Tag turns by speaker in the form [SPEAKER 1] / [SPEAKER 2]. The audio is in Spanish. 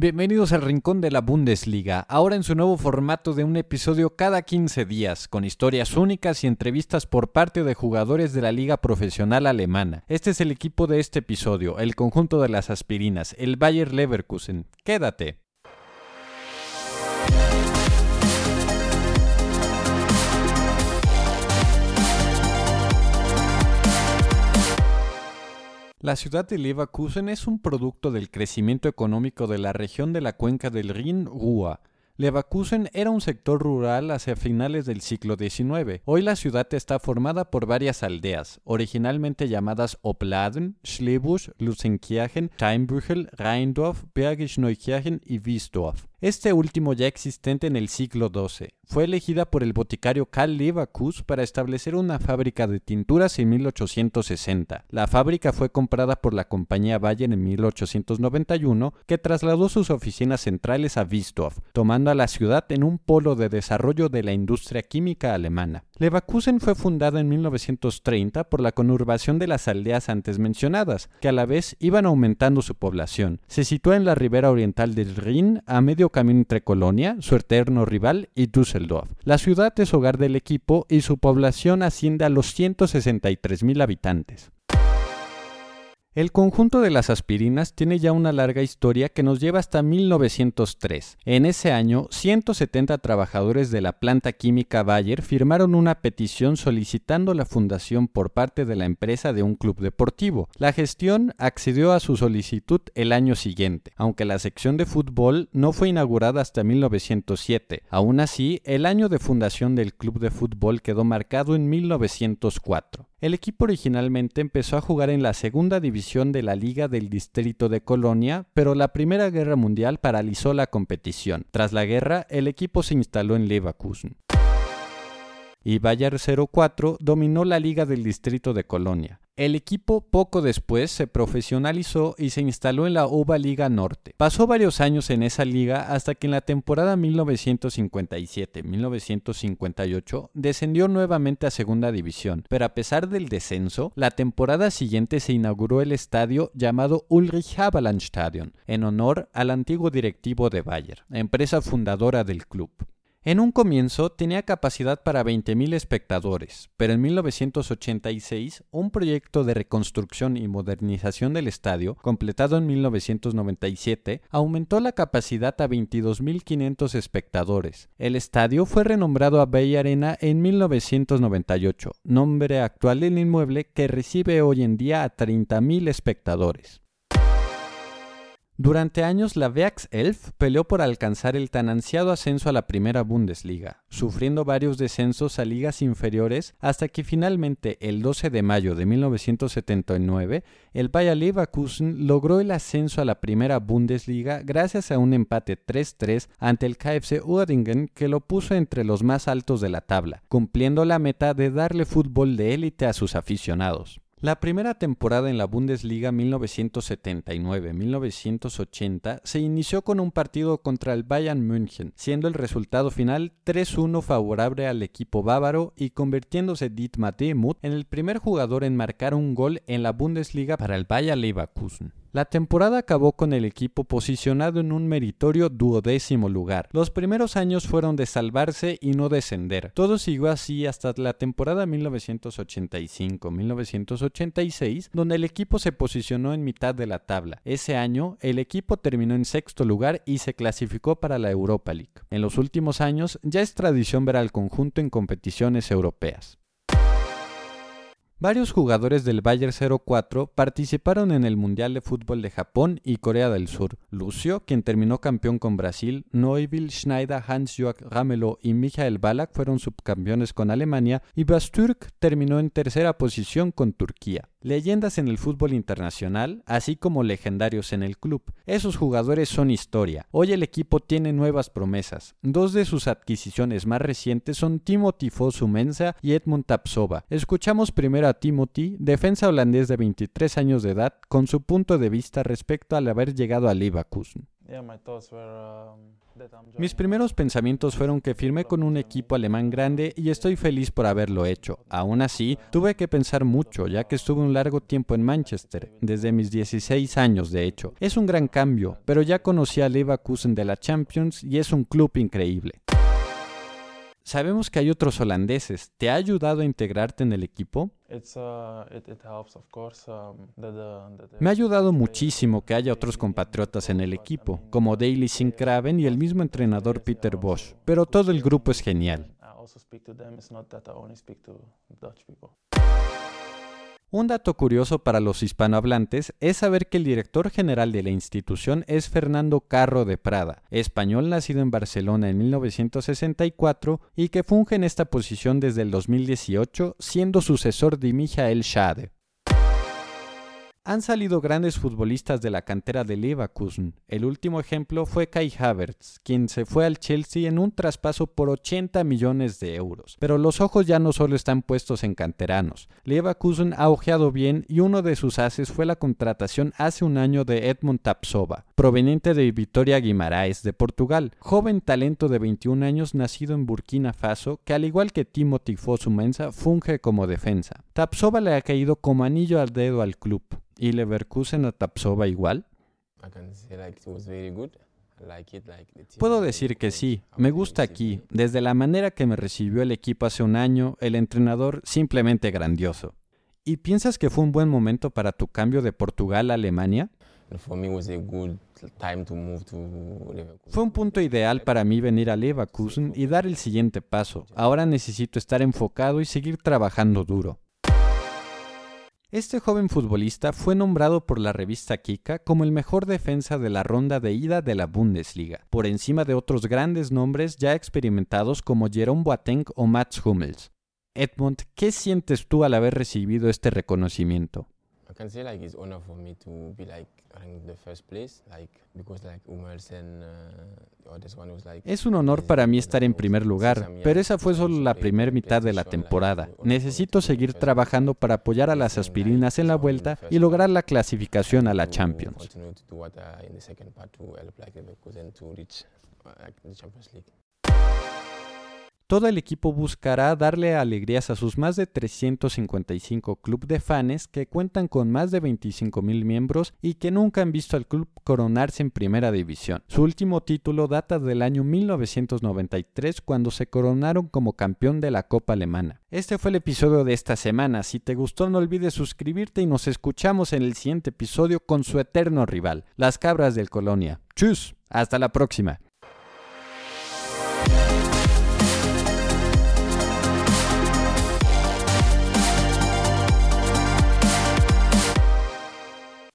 [SPEAKER 1] Bienvenidos al Rincón de la Bundesliga, ahora en su nuevo formato de un episodio cada 15 días, con historias únicas y entrevistas por parte de jugadores de la liga profesional alemana. Este es el equipo de este episodio, el conjunto de las aspirinas, el Bayer Leverkusen. Quédate. La ciudad de Leverkusen es un producto del crecimiento económico de la región de la cuenca del Rin-Ruhr. Leverkusen era un sector rural hacia finales del siglo XIX. Hoy la ciudad está formada por varias aldeas, originalmente llamadas Obladen, Schlebusch, Lusenkirchen, Steinbüchel, Rheindorf, Bergisch Neukirchen y Wiesdorf este último ya existente en el siglo XII. Fue elegida por el boticario Karl Leverkus para establecer una fábrica de tinturas en 1860. La fábrica fue comprada por la compañía Bayer en 1891, que trasladó sus oficinas centrales a Wiesdorf, tomando a la ciudad en un polo de desarrollo de la industria química alemana. Leverkusen fue fundada en 1930 por la conurbación de las aldeas antes mencionadas, que a la vez iban aumentando su población. Se sitúa en la ribera oriental del Rin, a medio camino entre Colonia, su eterno rival, y Düsseldorf. La ciudad es hogar del equipo y su población asciende a los 163.000 habitantes. El conjunto de las aspirinas tiene ya una larga historia que nos lleva hasta 1903. En ese año, 170 trabajadores de la planta química Bayer firmaron una petición solicitando la fundación por parte de la empresa de un club deportivo. La gestión accedió a su solicitud el año siguiente, aunque la sección de fútbol no fue inaugurada hasta 1907. Aún así, el año de fundación del club de fútbol quedó marcado en 1904. El equipo originalmente empezó a jugar en la segunda división de la Liga del Distrito de Colonia, pero la Primera Guerra Mundial paralizó la competición. Tras la guerra, el equipo se instaló en Leverkusen. Y Bayer 04 dominó la Liga del Distrito de Colonia. El equipo poco después se profesionalizó y se instaló en la UBA Liga Norte. Pasó varios años en esa liga hasta que en la temporada 1957-1958 descendió nuevamente a segunda división, pero a pesar del descenso, la temporada siguiente se inauguró el estadio llamado Ulrich Haberland Stadion, en honor al antiguo directivo de Bayer, empresa fundadora del club. En un comienzo tenía capacidad para 20.000 espectadores, pero en 1986 un proyecto de reconstrucción y modernización del estadio, completado en 1997, aumentó la capacidad a 22.500 espectadores. El estadio fue renombrado a Bay Arena en 1998, nombre actual del inmueble que recibe hoy en día a 30.000 espectadores. Durante años la Veax Elf peleó por alcanzar el tan ansiado ascenso a la primera Bundesliga, sufriendo varios descensos a ligas inferiores hasta que finalmente el 12 de mayo de 1979 el Bayer Leverkusen logró el ascenso a la primera Bundesliga gracias a un empate 3-3 ante el KFC Uerdingen que lo puso entre los más altos de la tabla, cumpliendo la meta de darle fútbol de élite a sus aficionados. La primera temporada en la Bundesliga 1979-1980 se inició con un partido contra el Bayern München, siendo el resultado final 3-1 favorable al equipo bávaro y convirtiéndose Dietmar Demuth en el primer jugador en marcar un gol en la Bundesliga para el Bayer Leverkusen. La temporada acabó con el equipo posicionado en un meritorio duodécimo lugar. Los primeros años fueron de salvarse y no descender. Todo siguió así hasta la temporada 1985-1986, donde el equipo se posicionó en mitad de la tabla. Ese año, el equipo terminó en sexto lugar y se clasificó para la Europa League. En los últimos años, ya es tradición ver al conjunto en competiciones europeas. Varios jugadores del Bayer 04 participaron en el Mundial de Fútbol de Japón y Corea del Sur. Lucio, quien terminó campeón con Brasil, Neuville, Schneider, Hans-Jörg Ramelow y Michael Ballack fueron subcampeones con Alemania y Bastürk terminó en tercera posición con Turquía leyendas en el fútbol internacional, así como legendarios en el club. Esos jugadores son historia. Hoy el equipo tiene nuevas promesas. Dos de sus adquisiciones más recientes son Timothy Fosu Mensa y Edmund Tapsova. Escuchamos primero a Timothy, defensa holandés de 23 años de edad, con su punto de vista respecto al haber llegado a Leverkusen. Mis primeros pensamientos fueron que firmé con un equipo alemán grande y estoy feliz por haberlo hecho. Aún así, tuve que pensar mucho, ya que estuve un largo tiempo en Manchester, desde mis 16 años de hecho. Es un gran cambio, pero ya conocí a Leverkusen de la Champions y es un club increíble. Sabemos que hay otros holandeses. ¿Te ha ayudado a integrarte en el equipo? Me ha ayudado muchísimo que haya otros compatriotas en el equipo, como Daily Sincraven y el mismo entrenador Peter Bosch, pero todo el grupo es genial. Un dato curioso para los hispanohablantes es saber que el director general de la institución es Fernando Carro de Prada, español nacido en Barcelona en 1964 y que funge en esta posición desde el 2018, siendo sucesor de Michael Schade. Han salido grandes futbolistas de la cantera de Leverkusen. El último ejemplo fue Kai Havertz, quien se fue al Chelsea en un traspaso por 80 millones de euros. Pero los ojos ya no solo están puestos en canteranos. Leverkusen ha ojeado bien y uno de sus haces fue la contratación hace un año de Edmond Tapsova, proveniente de Vitoria Guimaraes de Portugal, joven talento de 21 años nacido en Burkina Faso, que al igual que Timothy Fosu Mensa funge como defensa. Tapsova le ha caído como anillo al dedo al club. ¿Y Leverkusen a Tapsova igual? Puedo decir que sí, me gusta aquí. Desde la manera que me recibió el equipo hace un año, el entrenador simplemente grandioso. ¿Y piensas que fue un buen momento para tu cambio de Portugal a Alemania? Fue un punto ideal para mí venir a Leverkusen y dar el siguiente paso. Ahora necesito estar enfocado y seguir trabajando duro. Este joven futbolista fue nombrado por la revista Kika como el mejor defensa de la ronda de ida de la Bundesliga, por encima de otros grandes nombres ya experimentados como Jerome Boateng o Mats Hummels. Edmund, ¿qué sientes tú al haber recibido este reconocimiento? Es un honor para mí estar en primer lugar, pero esa fue solo la primera mitad de la temporada. Necesito seguir trabajando para apoyar a las aspirinas en la vuelta y lograr la clasificación a la Champions. Todo el equipo buscará darle alegrías a sus más de 355 club de fans que cuentan con más de 25 mil miembros y que nunca han visto al club coronarse en primera división. Su último título data del año 1993 cuando se coronaron como campeón de la Copa Alemana. Este fue el episodio de esta semana. Si te gustó no olvides suscribirte y nos escuchamos en el siguiente episodio con su eterno rival, las cabras del Colonia. ¡Chus! Hasta la próxima.